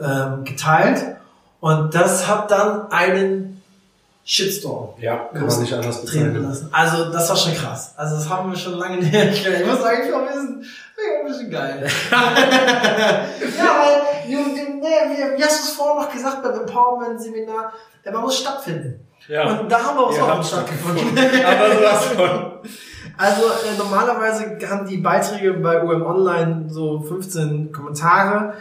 ähm, geteilt. Und das hat dann einen Shitstorm Ja, kann man nicht anders bezeichnen. lassen. Also das war schon krass. Also das haben wir schon lange nicht erklärt. Ich muss eigentlich auch wissen, ein bisschen geil. ja, weil, wie, wie, hast du es vorhin noch gesagt beim Empowerment-Seminar? Ja, Man muss stattfinden. Ja. Und da haben wir uns Wir auch stattgefunden. Aber sowas von. Also äh, normalerweise haben die Beiträge bei UM Online so 15 Kommentare,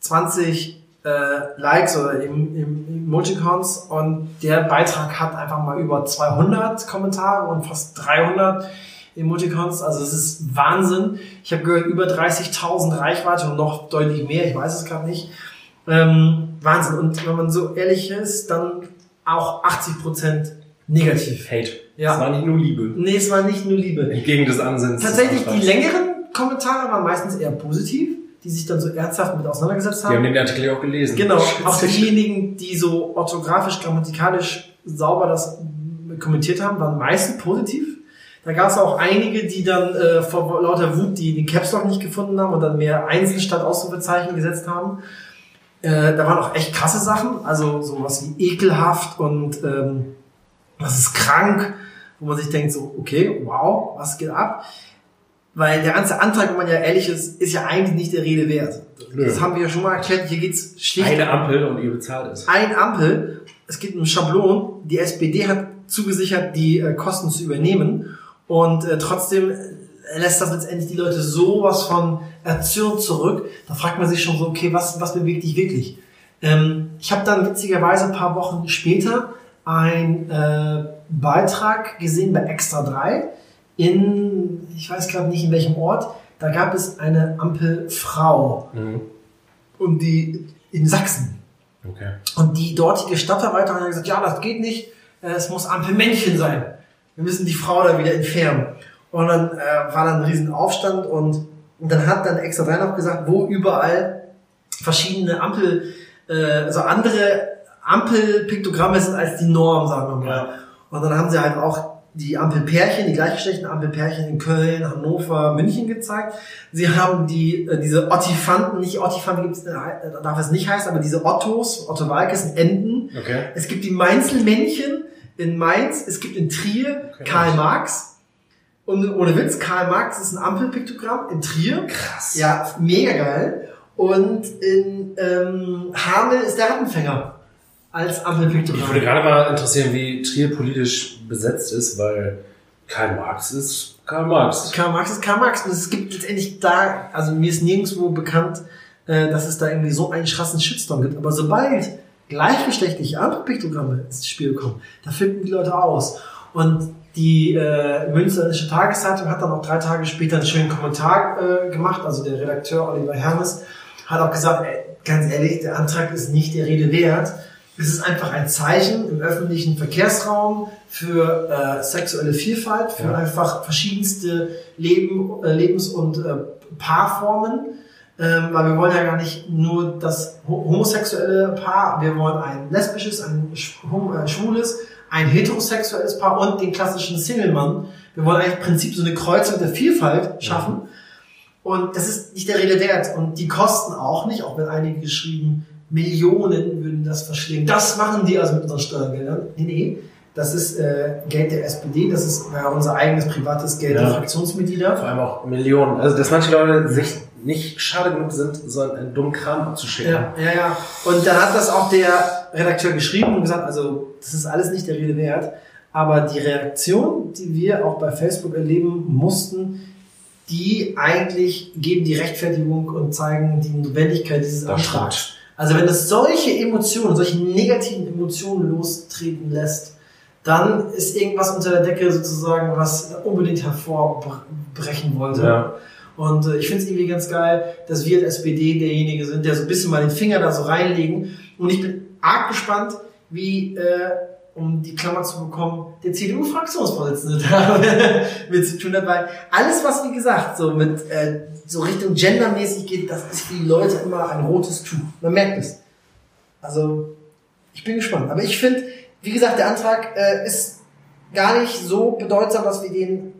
20 äh, Likes oder im, im Emoticons und der Beitrag hat einfach mal über 200 Kommentare und fast 300 Emoticons. Also es ist Wahnsinn. Ich habe gehört über 30.000 Reichweite und noch deutlich mehr. Ich weiß es gerade nicht. Ähm, Wahnsinn. Und wenn man so ehrlich ist, dann auch 80% negativ. Hate. Ja. Das war nicht nur Liebe. Nee, es war nicht nur Liebe. Entgegen des Ansinnens. des Tatsächlich, die Antrags. längeren Kommentare waren meistens eher positiv, die sich dann so ernsthaft mit auseinandergesetzt haben haben. den Artikel auch gelesen. Genau, auch diejenigen, die so orthografisch, grammatikalisch sauber das kommentiert haben, waren meistens positiv. Da gab es auch einige, die dann äh, vor lauter Wut die den Caps Lock nicht gefunden haben und dann mehr Einsen statt Ausrufezeichen gesetzt haben. Äh, da waren auch echt krasse Sachen, also sowas wie ekelhaft und ähm, das ist krank, wo man sich denkt so, okay, wow, was geht ab? Weil der ganze Antrag, wenn man ja ehrlich ist, ist ja eigentlich nicht der Rede wert. Nö. Das haben wir ja schon mal erklärt. Hier geht's schlicht Eine Ampel und ihr bezahlt es. ein Ampel. Es gibt einen Schablon. Die SPD hat zugesichert, die äh, Kosten zu übernehmen. Und äh, trotzdem äh, lässt das letztendlich die Leute sowas von erzürnt zurück. Da fragt man sich schon so, okay, was, was bewegt dich wirklich? Ähm, ich habe dann witzigerweise ein paar Wochen später einen äh, Beitrag gesehen bei Extra 3 in, ich weiß gerade nicht in welchem Ort, da gab es eine Ampelfrau Mhm. und die in Sachsen. Okay. Und die dortige Stadtverwaltung hat gesagt, ja, das geht nicht, äh, es muss Ampelmännchen sein. Wir müssen die Frau da wieder entfernen. Und dann äh, war dann ein riesen Aufstand und, und dann hat dann extra drei noch gesagt, wo überall verschiedene Ampel, äh, also andere Ampelpiktogramme sind als die Norm, sagen wir mal. Ja. Und dann haben sie halt auch die Ampelpärchen, die gleichgeschlechtlichen Ampelpärchen in Köln, Hannover, München gezeigt. Sie haben die, äh, diese Ottifanten, nicht Ottifanten gibt's, äh, darf es nicht heißen, aber diese Ottos, Otto Walkes sind Enten. Okay. Es gibt die Mainzelmännchen in Mainz, es gibt in Trier Okay. Karl Marx. Und ohne Witz, Karl Marx ist ein Ampelpiktogramm in Trier. Krass. Ja, mega geil. Und in ähm, Hameln ist der Rattenfänger als Mich Ampelpiktogramm. würde gerade mal interessieren, wie Trier politisch besetzt ist, weil Karl Marx ist Karl Marx. Karl Marx ist Karl Marx. Und es gibt letztendlich da, also mir ist nirgendwo bekannt, äh, dass es da irgendwie so einen schrassen Shitstorm gibt. Aber sobald gleichgeschlechtliche Ampelpiktogramme ins Spiel kommen, da flippen die Leute aus. Und die äh, Münsterländische Tageszeitung hat dann auch drei Tage später einen schönen Kommentar äh, gemacht. Also der Redakteur Oliver Hermes hat auch gesagt, ey, ganz ehrlich, der Antrag ist nicht der Rede wert. Es ist einfach ein Zeichen im öffentlichen Verkehrsraum für äh, sexuelle Vielfalt, für Ja. einfach verschiedenste Leben, äh, Lebens- und äh, Paarformen. Ähm, weil wir wollen ja gar nicht nur das ho- homosexuelle Paar, wir wollen ein lesbisches, ein äh, schwules, ein heterosexuelles Paar und den klassischen Single-Mann. Wir wollen eigentlich im Prinzip so eine Kreuzung der Vielfalt schaffen. Und das ist nicht der Rede wert. Und die kosten auch nicht, auch wenn einige geschrieben, Millionen würden das verschlingen. Das machen die also mit unseren Steuergeldern. Nee, nee. Das ist äh, Geld der SPD, das ist äh, unser eigenes privates Geld der Ja. Fraktionsmitglieder. Vor allem auch Millionen. Also, dass manche Leute sich nicht schade genug sind, so einen dummen Kram abzuschicken. Ja, ja, ja. Und dann hat das auch der Redakteur geschrieben und gesagt, also das ist alles nicht der Rede wert. Aber die Reaktion, die wir auch bei Facebook erleben mussten, die eigentlich geben die Rechtfertigung und zeigen die Notwendigkeit dieses Antrags. Also wenn es solche Emotionen, solche negativen Emotionen lostreten lässt, dann ist irgendwas unter der Decke sozusagen, was unbedingt hervorbrechen wollte. Ja. Und äh, ich finde es irgendwie ganz geil, dass wir als SPD derjenige sind, der so ein bisschen mal den Finger da so reinlegen. Und ich bin arg gespannt, wie, äh, um die Klammer zu bekommen, der CDU-Fraktionsvorsitzende da mit zu tun hat, weil alles, was wie gesagt so mit äh, so Richtung gendermäßig geht, das ist für die Leute immer ein rotes Tuch. Man merkt es. Also ich bin gespannt. Aber ich finde, wie gesagt, der Antrag äh, ist gar nicht so bedeutsam, dass wir den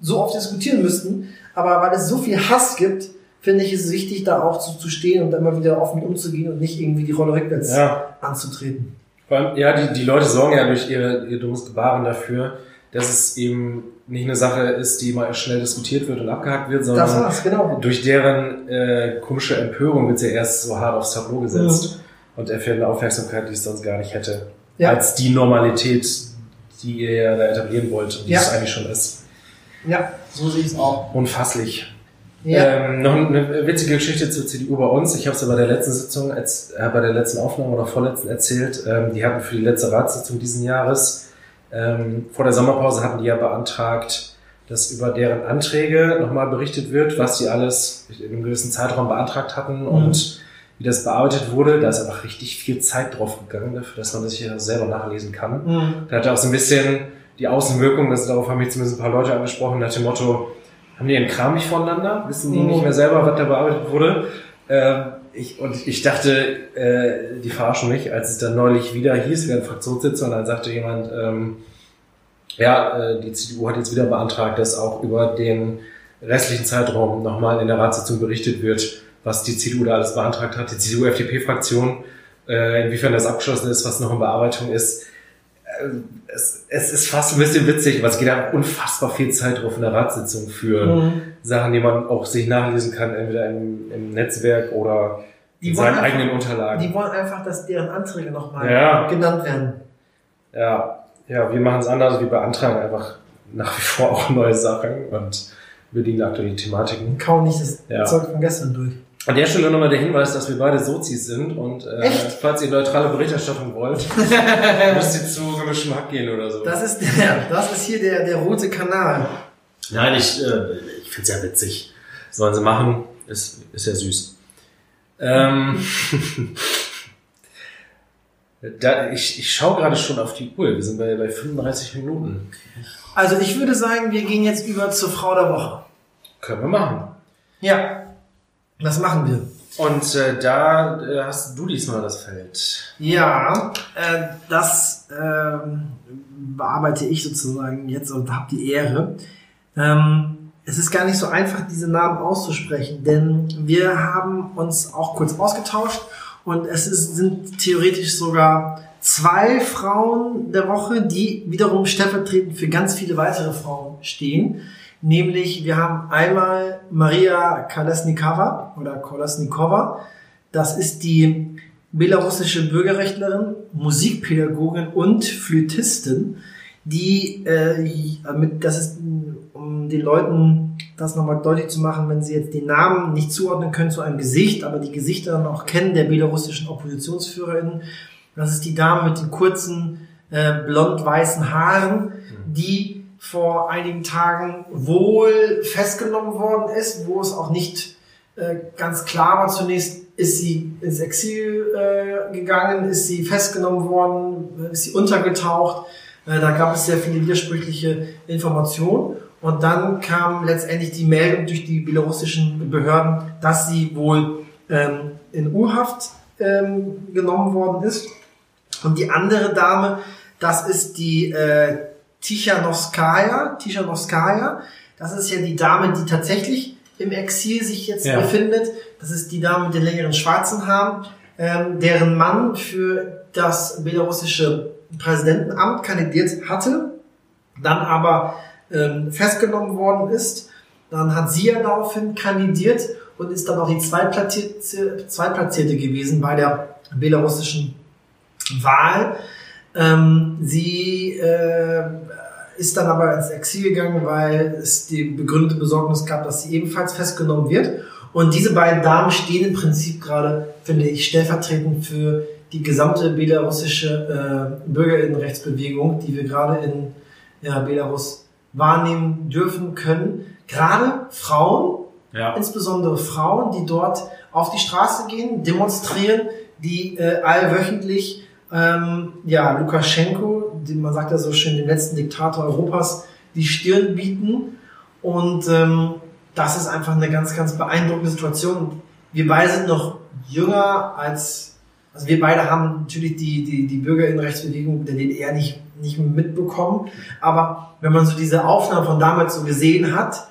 so oft diskutieren müssten. Aber weil es so viel Hass gibt, finde ich es wichtig, da auch zu, zu stehen und immer wieder offen umzugehen und nicht irgendwie die Rolle rückwärts Ja. anzutreten. Vor allem, ja, die, die Leute sorgen ja durch ihr, ihr dummes Gebaren dafür, dass es eben nicht eine Sache ist, die mal schnell diskutiert wird und abgehakt wird, Das sondern war's, genau. durch deren äh, komische Empörung wird sie erst so hart aufs Tableau gesetzt und erfährt eine Aufmerksamkeit, die es sonst gar nicht hätte. Ja. Als die Normalität, die ihr ja da etablieren wollt und die Ja. es eigentlich schon ist. Ja, so sehe ich es auch. Unfasslich. Ja. Ähm, noch eine witzige Geschichte zur CDU bei uns. Ich habe es ja bei der letzten Sitzung, als, äh, bei der letzten Aufnahme oder vorletzten erzählt. Ähm, die hatten für die letzte Ratssitzung diesen Jahres, ähm, vor der Sommerpause hatten die ja beantragt, dass über deren Anträge nochmal berichtet wird, was die alles in einem gewissen Zeitraum beantragt hatten und wie das bearbeitet wurde. Da ist einfach richtig viel Zeit drauf gegangen dafür, dass man das hier selber nachlesen kann. Mhm. Da hatte auch so ein bisschen die Außenwirkung, das, darauf haben mich zumindest ein paar Leute angesprochen, nach dem Motto, haben die einen Kram nicht voneinander? Wissen die nicht mehr selber, was da bearbeitet wurde? Ähm, ich, und ich dachte, äh, die verarschen mich, als es dann neulich wieder hieß, während Fraktionssitzung, dann sagte jemand, ähm, ja, äh, die CDU hat jetzt wieder beantragt, dass auch über den restlichen Zeitraum nochmal in der Ratssitzung berichtet wird, was die CDU da alles beantragt hat, die CDU-FDP-Fraktion, äh, inwiefern das abgeschlossen ist, was noch in Bearbeitung ist. Äh, es, es ist fast ein bisschen witzig, weil es geht da unfassbar viel Zeit drauf in der Ratssitzung für Mhm. Sachen, die man auch sich nachlesen kann, entweder im, im Netzwerk oder Die in seinen einfach- eigenen Unterlagen. Die wollen einfach, dass deren Anträge nochmal Ja. genannt werden. Ja, ja, wir machen es anders. Wir beantragen einfach nach wie vor auch neue Sachen und bedienen aktuelle Thematiken. Kaum nicht das Ja. Zeug von gestern durch. An der Stelle nochmal der Hinweis, dass wir beide Sozis sind und äh, Echt? falls ihr neutrale Berichterstattung wollt, müsst ihr zu gemischtem Hack gehen oder so. Das ist, der, das ist hier der, der rote Kanal. Nein, ich, äh, ich find's ja witzig. Sollen sie machen, ist, ist ja süß. Ähm, da, ich, ich schaue gerade schon auf die Uhr. Wir sind bei, bei 35 Minuten. Also ich würde sagen, wir gehen jetzt über zur Frau der Woche. Können wir machen. Ja, das machen wir. Und äh, da äh, hast du diesmal das Feld. Ja, äh, das ähm, bearbeite ich sozusagen jetzt und habe die Ehre. Ähm, es ist gar nicht so einfach, diese Namen auszusprechen, denn wir haben uns auch kurz ausgetauscht und es ist, sind theoretisch sogar zwei Frauen der Woche, die wiederum stellvertretend für ganz viele weitere Frauen stehen. Nämlich, wir haben einmal Maria Kolesnikova oder Kolesnikova. Das ist die belarussische Bürgerrechtlerin, Musikpädagogin und Flötistin, die äh, mit, das ist, um den Leuten das nochmal deutlich zu machen, wenn sie jetzt den Namen nicht zuordnen können zu einem Gesicht, aber die Gesichter dann auch kennen der belarussischen OppositionsführerInnen. Das ist die Dame mit den kurzen äh, blond-weißen Haaren, die vor einigen Tagen wohl festgenommen worden ist, wo es auch nicht äh, ganz klar war zunächst, ist sie ins Exil äh, gegangen, ist sie festgenommen worden, ist sie untergetaucht. Äh, da gab es sehr viele widersprüchliche Informationen. Und dann kam letztendlich die Meldung durch die belarussischen Behörden, dass sie wohl ähm, in U-Haft ähm, genommen worden ist. Und die andere Dame, das ist die äh, Tichanowskaja, Tichanowskaja. Das ist ja die Dame, die tatsächlich im Exil sich jetzt Ja. befindet. Das ist die Dame mit den längeren schwarzen Haaren, ähm, deren Mann für das belarussische Präsidentenamt kandidiert hatte, dann aber ähm, festgenommen worden ist. Dann hat sie ja daraufhin kandidiert und ist dann auch die Zweitplatzierte, Zweitplatzierte gewesen bei der belarussischen Wahl. Ähm, sie äh, ist dann aber ins Exil gegangen, weil es die begründete Besorgnis gab, dass sie ebenfalls festgenommen wird. Und diese beiden Damen stehen im Prinzip gerade, finde ich, stellvertretend für die gesamte belarussische äh, Bürgerinnenrechtsbewegung, die wir gerade in ja, Belarus wahrnehmen dürfen können. Gerade Frauen, Ja. insbesondere Frauen, die dort auf die Straße gehen, demonstrieren, die äh, allwöchentlich ähm, ja, Lukaschenko, den, man sagt ja so schön, den letzten Diktator Europas, die Stirn bieten. Und ähm, das ist einfach eine ganz, ganz beeindruckende Situation. Wir beide sind noch jünger als, also wir beide haben natürlich die, die, die Bürgerinnenrechtsbewegung der DDR nicht, nicht mitbekommen. Aber wenn man so diese Aufnahmen von damals so gesehen hat,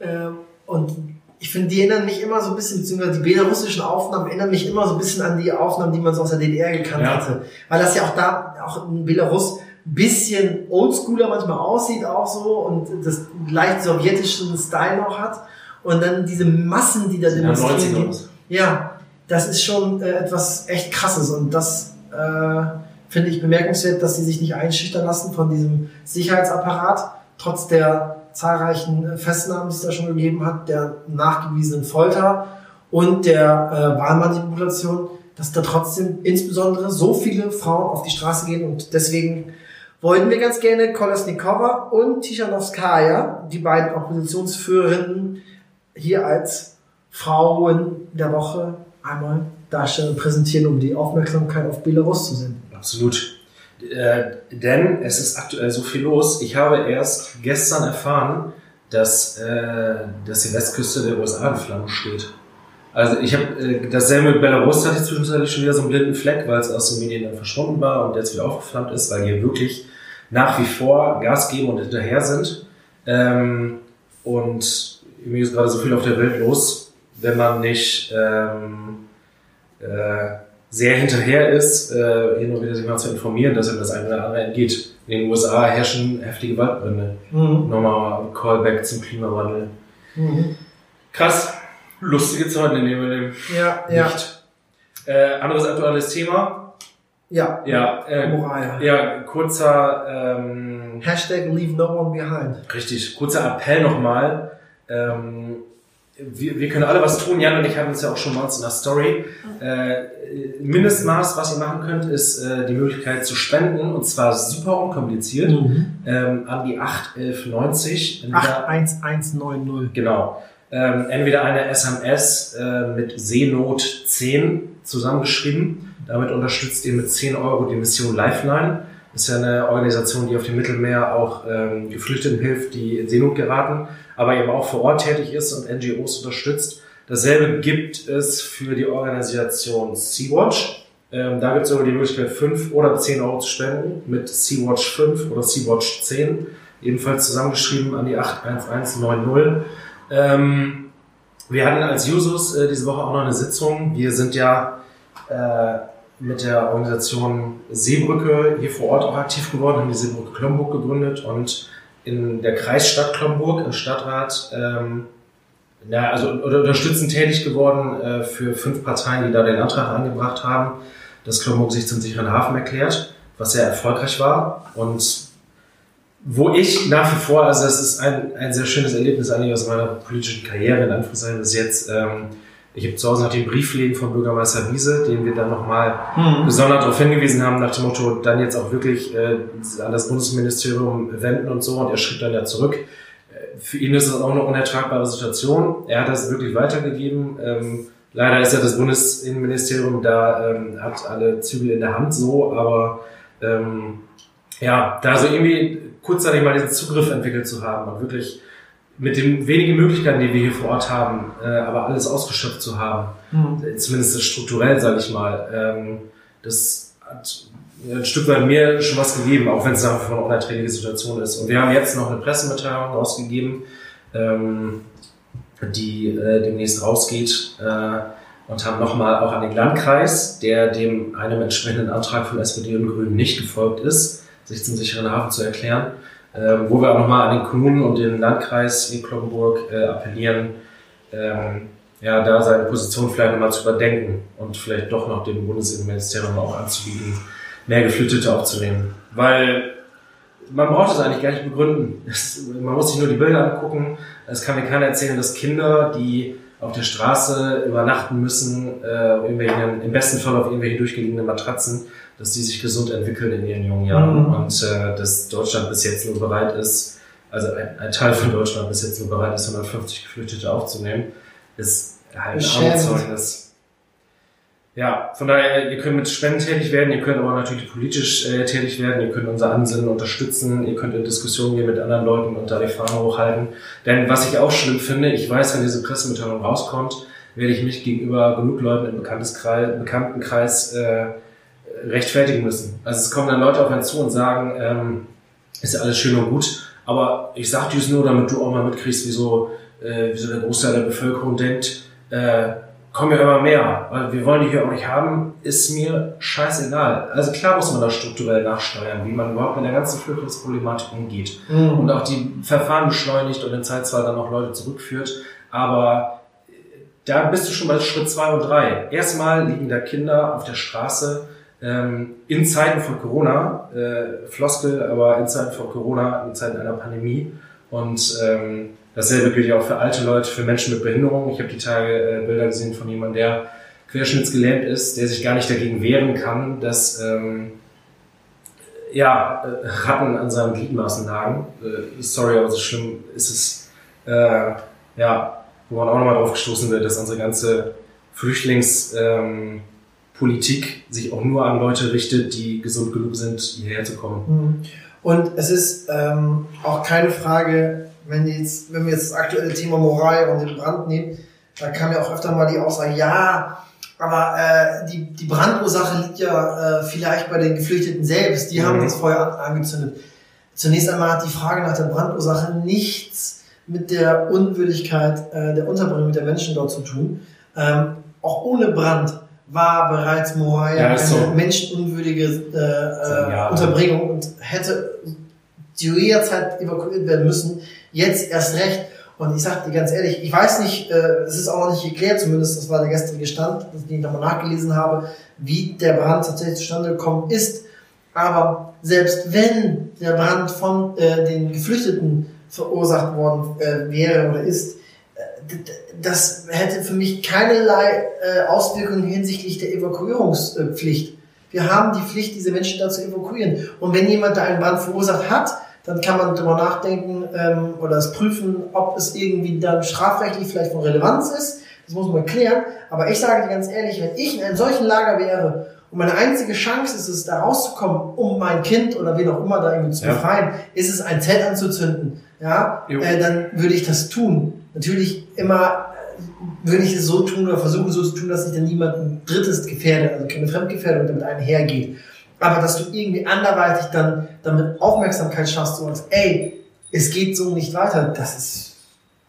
ähm, und ich finde, die erinnern mich immer so ein bisschen, beziehungsweise die belarussischen Aufnahmen erinnern mich immer so ein bisschen an die Aufnahmen, die man so aus der DDR gekannt Ja. hatte. Weil das ja auch da, auch in Belarus, ein bisschen oldschooler manchmal aussieht auch so und das leicht sowjetischen Style noch hat. Und dann diese Massen, die da Ja, demonstrieren. 90er. gehen. Ja, das ist schon äh, etwas echt krasses und das äh, finde ich bemerkenswert, dass sie sich nicht einschüchtern lassen von diesem Sicherheitsapparat, trotz der zahlreichen äh, Festnahmen, die es da schon gegeben hat, der nachgewiesenen Folter und der äh, Wahlmanipulation, dass da trotzdem insbesondere so viele Frauen auf die Straße gehen und deswegen wollten wir ganz gerne Kolesnikova und Tichanowskaja, die beiden Oppositionsführerinnen, hier als Frauen der Woche einmal darstellen und präsentieren, um die Aufmerksamkeit auf Belarus zu senden. Absolut. Äh, denn es ist aktuell so viel los. Ich habe erst gestern erfahren, dass, äh, dass die Westküste der USA in Flammen steht. Also ich habe äh, dasselbe mit Belarus hatte ich zwischenzeitlich schon wieder so einen blinden Fleck, weil es aus den Medien dann verschwunden war und jetzt wieder aufgeflammt ist, weil die wirklich nach wie vor Gas geben und hinterher sind. Ähm, und irgendwie ist gerade so viel auf der Welt los, wenn man nicht ähm, äh, sehr hinterher ist, äh, hin und wieder sich mal zu informieren, dass ihm das eine oder andere entgeht. In den USA herrschen heftige Waldbrände. Mhm. Nochmal Callback zum Klimawandel. Mhm. Krass. Lustige Zeiten, in denen wir leben. Ja, ja, Nicht. Äh, anderes aktuelles Thema. ja. Ja, äh, Moral. ja, kurzer, ähm, Hashtag leave no one behind. richtig, kurzer Appell nochmal. Ähm, wir, wir können alle was tun. Jan und ich haben uns ja auch schon mal in der Story. Äh, Mindestmaß, was ihr machen könnt, ist äh, die Möglichkeit zu spenden und zwar super unkompliziert Mhm. ähm, an die 81190. Entweder- 81190. Genau. Ähm, entweder eine SMS äh, mit Seenot 10 zusammengeschrieben. Damit unterstützt ihr mit 10 Euro die Mission Lifeline. Das ist ja eine Organisation, die auf dem Mittelmeer auch ähm, Geflüchteten hilft, die in Seenot geraten, aber eben auch vor Ort tätig ist und NGOs unterstützt. Dasselbe gibt es für die Organisation Sea-Watch. Ähm, da gibt es aber die Möglichkeit, 5 oder 10 Euro zu spenden mit Sea-Watch 5 oder Sea-Watch 10. Ebenfalls zusammengeschrieben an die 81190. Ähm, wir hatten als Jusos äh, diese Woche auch noch eine Sitzung. Wir sind ja äh, mit der Organisation Seebrücke hier vor Ort auch aktiv geworden, haben die Seebrücke Klomburg gegründet und in der Kreisstadt Klomburg im Stadtrat ähm, ja, also oder unterstützend tätig geworden äh, für fünf Parteien, die da den Antrag angebracht haben, dass Klomburg sich zum sicheren Hafen erklärt, was sehr erfolgreich war und wo ich nach wie vor, also das ist ein, ein sehr schönes Erlebnis eigentlich aus meiner politischen Karriere, in Anführungszeichen bis jetzt. Ähm, ich habe zu Hause noch den Brief liegen von Bürgermeister Wiese, den wir dann nochmal Mhm. gesondert darauf hingewiesen haben, nach dem Motto, dann jetzt auch wirklich äh, an das Bundesministerium wenden und so. Und er schrieb dann ja zurück. Äh, Für ihn ist das auch eine unertragbare Situation. Er hat das wirklich weitergegeben. Ähm, leider ist ja das Bundesinnenministerium da, ähm, hat alle Zügel in der Hand so, aber ähm, ja, da so irgendwie kurzzeitig mal diesen Zugriff entwickelt zu haben und wirklich mit den wenigen Möglichkeiten, die wir hier vor Ort haben, äh, aber alles ausgeschöpft zu haben, Mhm. zumindest strukturell, sage ich mal, ähm, das hat ein Stück weit mir schon was gegeben, auch wenn es nach wie vor eine unerträgliche Situation ist. Und wir haben jetzt noch eine Pressemitteilung rausgegeben, ähm, die äh, demnächst rausgeht äh, und haben nochmal auch an den Landkreis, der dem einem entsprechenden Antrag von SPD und Grünen nicht gefolgt ist, sich zum sicheren Hafen zu erklären, ähm, wo wir auch nochmal an den Kommunen und den Landkreis in Kloppenburg äh, appellieren, ähm, ja, da seine Position vielleicht nochmal zu überdenken und vielleicht doch noch dem Bundesinnenministerium auch anzubieten, mehr Geflüchtete aufzunehmen. Weil man braucht es eigentlich gar nicht begründen. Es, man muss sich nur die Bilder angucken. Es kann mir keiner erzählen, dass Kinder, die auf der Straße übernachten müssen, äh, im besten Fall auf irgendwelchen durchgelegenen Matratzen, dass die sich gesund entwickeln in ihren jungen Jahren Mhm. und äh, dass Deutschland bis jetzt nur bereit ist, also ein, ein Teil von Deutschland bis jetzt nur bereit ist, 150 Geflüchtete aufzunehmen, ist halt ein. Armutszeugnis. Ja, von daher, ihr könnt mit Spenden tätig werden, ihr könnt aber natürlich politisch äh, tätig werden, ihr könnt unser Ansinnen unterstützen, ihr könnt in Diskussionen gehen mit anderen Leuten und da die Fahne hochhalten. Denn was ich auch schlimm finde, ich weiß, wenn diese Pressemitteilung rauskommt, werde ich mich gegenüber genug Leuten im Bekannteskreis, Bekanntenkreis äh, rechtfertigen müssen. Also es kommen dann Leute auf einen zu und sagen, ähm, ist ja alles schön und gut, aber ich sag dir es nur, damit du auch mal mitkriegst, wieso, äh, wieso der Großteil der Bevölkerung denkt, äh, kommen ja immer mehr, weil wir wollen die hier auch nicht haben, ist mir scheißegal. Also klar muss man da strukturell nachsteuern, wie man überhaupt mit der ganzen Flüchtlingsproblematik umgeht Mhm. und auch die Verfahren beschleunigt und in Zeit zwar dann auch Leute zurückführt, aber äh, da bist du schon bei Schritt zwei und drei. Erstmal liegen da Kinder auf der Straße ähm, in Zeiten von Corona, äh, Floskel, aber in Zeiten von Corona, in Zeiten einer Pandemie und ähm, dasselbe gilt ja auch für alte Leute, für Menschen mit Behinderung. Ich habe die Tage äh, Bilder gesehen von jemandem, der querschnittsgelähmt ist, der sich gar nicht dagegen wehren kann, dass ähm, ja, äh, Ratten an seinen Gliedmaßen nagen. Äh, sorry, aber so schlimm ist es. Äh, ja, wo man auch nochmal drauf gestoßen wird, dass unsere ganze Flüchtlingspolitik ähm, Politik sich auch nur an Leute richtet, die gesund genug sind, hierher zu kommen. Mhm. Und es ist ähm, auch keine Frage, wenn, jetzt, wenn wir jetzt das aktuelle Thema Moral und den Brand nehmen, da kam ja auch öfter mal die Aussage, ja, aber äh, die, die Brandursache liegt ja äh, vielleicht bei den Geflüchteten selbst. Die haben Mhm. das Feuer an, angezündet. Zunächst einmal hat die Frage nach der Brandursache nichts mit der Unwürdigkeit äh, der Unterbringung der Menschen dort zu tun. Ähm, auch ohne Brand war bereits Moria Ja, eine so. menschenunwürdige äh, äh. Unterbringung und hätte zu jeder Zeit evakuiert werden müssen. Jetzt erst recht. Und ich sag dir ganz ehrlich, ich weiß nicht, äh, es ist auch noch nicht geklärt, zumindest das war der gestrige Stand, den ich nochmal nachgelesen habe, wie der Brand tatsächlich zustande gekommen ist. Aber selbst wenn der Brand von äh, den Geflüchteten verursacht worden äh, wäre oder ist, das hätte für mich keinerlei äh, Auswirkungen hinsichtlich der Evakuierungspflicht. Wir haben die Pflicht, diese Menschen da zu evakuieren. Und wenn jemand da einen Brand verursacht hat, dann kann man darüber nachdenken ähm, oder es prüfen, ob es irgendwie dann strafrechtlich vielleicht von Relevanz ist. Das muss man klären. Aber ich sage dir ganz ehrlich, wenn ich in einem solchen Lager wäre und meine einzige Chance ist es, da rauszukommen, um mein Kind oder wen auch immer da irgendwie zu Ja. befreien, ist es, ein Zelt anzuzünden, ja, äh, dann würde ich das tun. Natürlich immer würde ich es so tun oder versuchen so zu tun, dass ich dann niemanden Drittes gefährde, also keine Fremdgefährdung damit einhergeht. Aber dass du irgendwie anderweitig dann damit Aufmerksamkeit schaffst und sagst, ey, es geht so nicht weiter, das ist,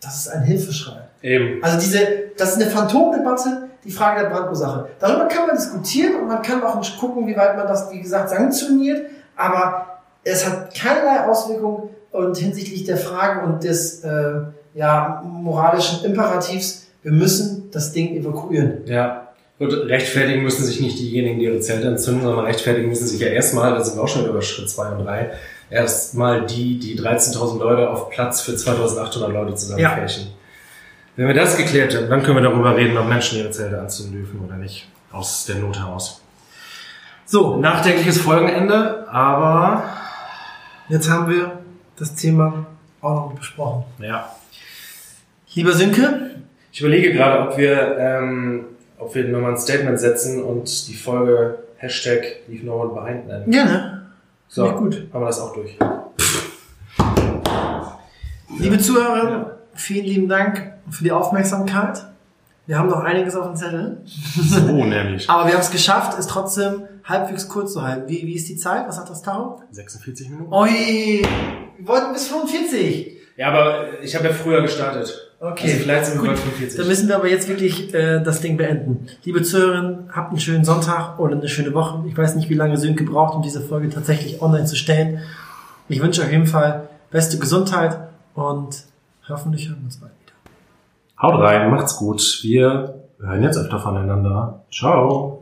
das ist ein Hilfeschrei. Eben. Also diese, das ist eine Phantomdebatte, die Frage der Brandursache. Darüber kann man diskutieren und man kann auch gucken, wie weit man das, wie gesagt, sanktioniert, aber es hat keinerlei Auswirkungen und hinsichtlich der Frage und des äh, ja, moralischen Imperativs, wir müssen das Ding evakuieren. Ja. Und rechtfertigen müssen sich nicht diejenigen, die ihre Zelte entzünden, sondern rechtfertigen müssen sich ja erstmal, da sind wir auch schon über Schritt zwei und drei, erstmal die, die 13.000 Leute auf Platz für 2.800 Leute zusammenfärchen. Wenn wir das geklärt haben, dann können wir darüber reden, ob Menschen ihre Zelte anzünden dürfen oder nicht. Aus der Not heraus. So, nachdenkliches Folgenende, aber Jetzt haben wir das Thema auch noch besprochen. ja. Lieber Sönke, Ich überlege gerade, ob wir, ähm, ob wir nochmal ein Statement setzen und die Folge Hashtag Leave No One Behind nennen. gerne. So, Ja, gut. haben wir das auch durch. Liebe Zuhörer, Ja. vielen lieben Dank für die Aufmerksamkeit. Wir haben noch einiges auf dem Zettel. So nämlich. Aber wir haben es geschafft, es trotzdem halbwegs kurz zu halten. Wie, wie ist die Zeit? Was sagt das Tau? 46 Minuten. Oi, wir wollten bis 45. Ja, aber ich habe ja früher gestartet. Okay. Also vielleicht sind wir Gut. bei 45. Dann müssen wir aber jetzt wirklich äh, das Ding beenden. Liebe Zuhörerinnen, habt einen schönen Sonntag oder eine schöne Woche. Ich weiß nicht, wie lange Sönke braucht, um diese Folge tatsächlich online zu stellen. Ich wünsche euch auf jeden Fall beste Gesundheit und hoffentlich hören wir uns bald wieder. Haut rein, macht's gut. Wir hören jetzt öfter voneinander. Ciao.